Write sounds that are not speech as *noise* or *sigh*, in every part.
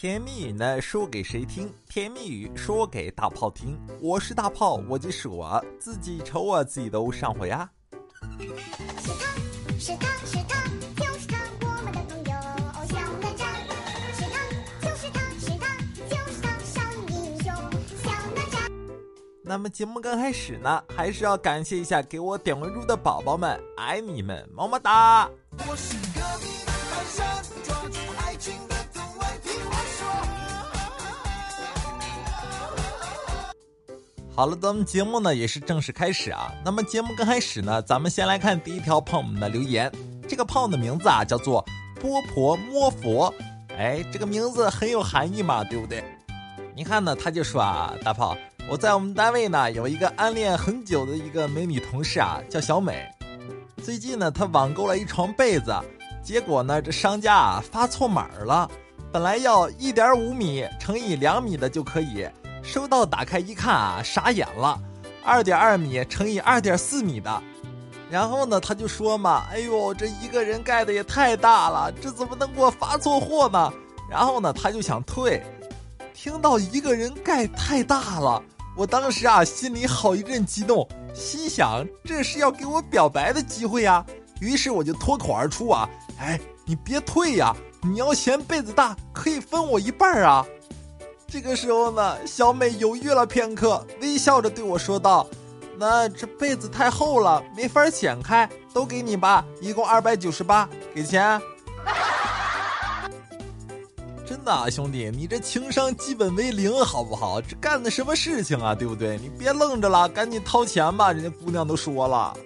甜蜜语呢，说给谁听？甜蜜语说给大炮听。我是大炮，我就是我自己瞅我自己都上火呀。是他是他是他，就是他，我们的朋友哦，小哪吒。是他就是他是他就是他，少年英雄小哪吒。那么节目刚开始呢，还是要感谢一下给我点关注的宝宝们，爱你们，么么哒！我是隔壁的泰山，抓住好了，咱们节目呢也是正式开始啊。那么节目刚开始呢，咱们先来看第一条胖友们的留言。这个胖的名字啊叫做波婆摸佛，哎，这个名字很有含义嘛，对不对？你看呢，他就说啊，大炮，我在我们单位呢有一个暗恋很久的一个美女同事啊，叫小美。最近呢，她网购了一床被子，结果呢，这商家啊发错码了，本来要一点五米乘以两米的就可以，收到打开一看啊，傻眼了，二点二米乘以二点四米的。然后呢，他就说嘛，哎呦，这一个人盖的也太大了，这怎么能给我发错货呢？然后呢，他就想退。听到一个人盖太大了，我当时啊心里好一阵激动，心想这是要给我表白的机会呀。于是我就脱口而出啊，哎，你别退呀，你要嫌被子大，可以分我一半儿啊。这个时候呢，小美犹豫了片刻，微笑着对我说道：“那这被子太厚了，没法剪开，都给你吧，一共二百九十八，给钱。” *laughs* 真的、啊，兄弟，你这情商基本为零，好不好？这干的什么事情啊，对不对？你别愣着了，赶紧掏钱吧，人家姑娘都说了。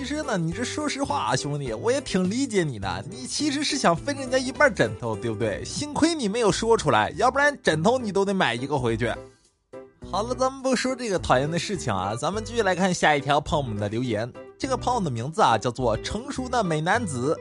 其实呢，你这说实话啊，兄弟，我也挺理解你的。你其实是想分人家一半枕头，对不对？幸亏你没有说出来，要不然枕头你都得买一个回去。*laughs* 好了，咱们不说这个讨厌的事情啊，咱们继续来看下一条朋友们的留言。这个朋友的名字啊，叫做成熟的美男子。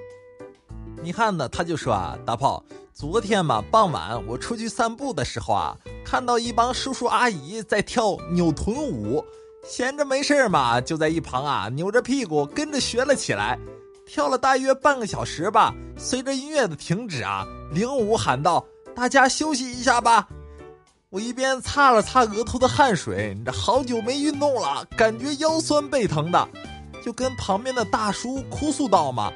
你看呢，他就说啊，大炮，昨天嘛傍晚我出去散步的时候啊，看到一帮叔叔阿姨在跳扭臀舞，闲着没事嘛，就在一旁啊扭着屁股跟着学了起来，跳了大约半个小时吧。随着音乐的停止啊，领舞喊道：“大家休息一下吧。”我一边擦了擦额头的汗水，这好久没运动了，感觉腰酸背疼的，就跟旁边的大叔哭诉道嘛。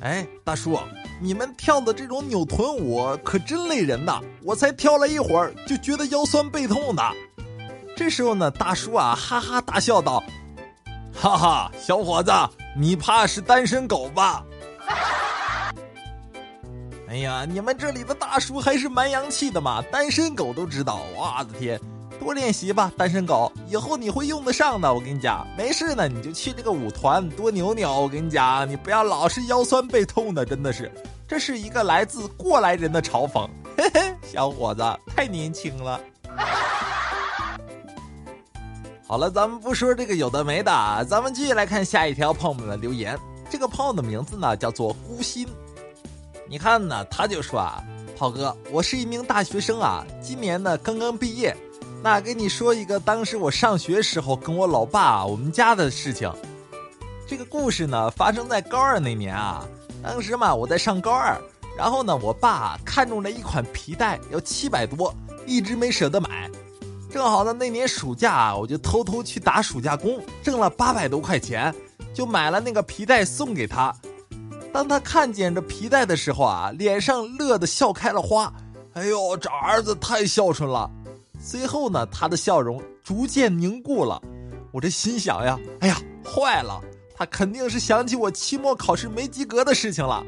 哎，大叔，你们跳的这种扭臀舞可真累人呐！我才跳了一会儿就觉得腰酸背痛的。这时候呢，大叔啊哈哈大笑道：“哈哈，小伙子，你怕是单身狗吧？” *laughs* 哎呀，你们这里的大叔还是蛮洋气的嘛，单身狗都知道。我的天，多练习吧，单身狗，以后你会用得上的。我跟你讲，没事呢，你就去这个舞团多扭扭。我跟你讲，你不要老是腰酸背痛的，真的是，这是一个来自过来人的嘲讽。嘿嘿，小伙子太年轻了。好了，咱们不说这个有的没的，咱们继续来看下一条朋友们的留言。这个朋友的名字呢叫做孤心。你看呢，他就说啊，炮哥，我是一名大学生啊，今年呢刚刚毕业。那给你说一个当时我上学时候跟我老爸我们家的事情。这个故事呢发生在高二那年啊，当时嘛我在上高二，然后呢我爸看中了一款皮带，要七百多，一直没舍得买。正好呢那年暑假啊我就偷偷去打暑假工，挣了八百多块钱，就买了那个皮带送给他。当他看见这皮带的时候啊，脸上乐得笑开了花。哎呦，这儿子太孝顺了。随后呢，他的笑容逐渐凝固了。我这心想呀，哎呀，坏了，他肯定是想起我期末考试没及格的事情了。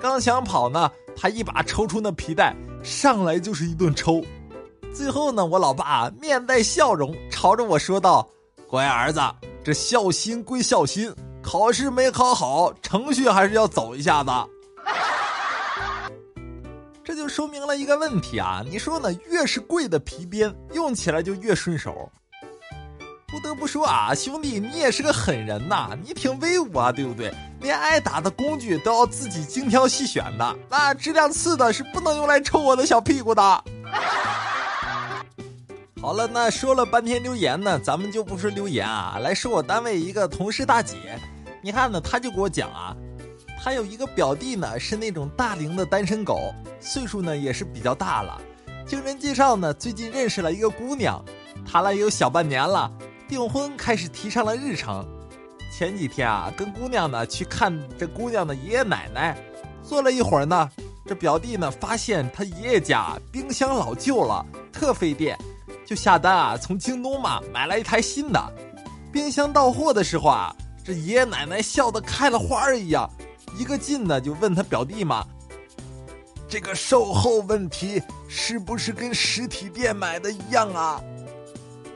刚想跑呢，他一把抽出那皮带，上来就是一顿抽。最后呢，我老爸面带笑容，朝着我说道：“乖儿子，这孝心归孝心，考试没考好，程序还是要走一下子。”这就说明了一个问题啊！你说呢？越是贵的皮鞭，用起来就越顺手。不得不说啊，兄弟，你也是个狠人呐！你挺威武啊，对不对？连挨打的工具都要自己精挑细选的，那质量次的是不能用来抽我的小屁股的。好了，那说了半天留言呢，咱们就不说留言啊，来说我单位一个同事大姐。你看呢，她就给我讲啊。她有一个表弟呢，是那种大龄的单身狗，岁数呢也是比较大了。经人介绍呢，最近认识了一个姑娘，谈了有小半年了，订婚开始提上了日程。前几天啊，跟姑娘呢去看这姑娘的爷爷奶奶，坐了一会儿呢，这表弟呢发现他爷爷家冰箱老旧了，特费电，就下单啊从京东嘛买了一台新的。冰箱到货的时候啊，这爷爷奶奶笑得开了花儿一样，一个劲的就问他表弟嘛。这个售后问题是不是跟实体店买的一样啊？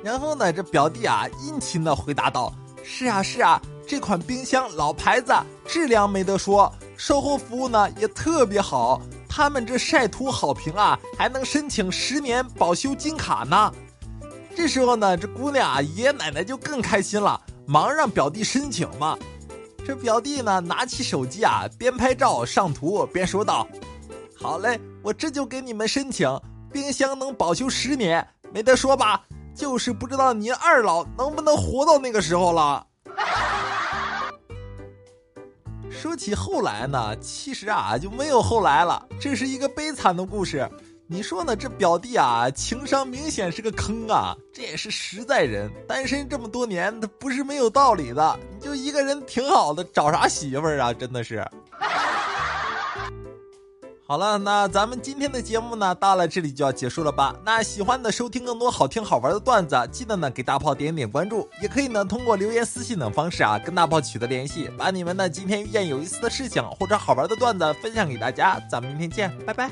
然后呢，这表弟啊殷勤的回答道：“是啊是啊，这款冰箱老牌子，质量没得说，售后服务呢也特别好。他们这晒图好评啊，还能申请十年保修金卡呢。”这时候呢，这姑娘啊爷爷奶奶就更开心了，忙让表弟申请嘛。这表弟呢拿起手机啊，边拍照上图边说道。好嘞，我这就给你们申请，冰箱能保修十年，没得说吧？就是不知道您二老能不能活到那个时候了。说起后来呢，其实啊就没有后来了，这是一个悲惨的故事。你说呢？这表弟啊，情商明显是个坑啊，这也是实在人，单身这么多年，他不是没有道理的。你就一个人挺好的，找啥媳妇儿啊？真的是。好了，那咱们今天的节目呢，到了这里就要结束了吧？那喜欢的收听更多好听好玩的段子，记得呢给大炮点点关注，也可以呢通过留言、私信等方式啊跟大炮取得联系，把你们呢今天遇见有意思的事情或者好玩的段子分享给大家。咱们明天见，拜拜。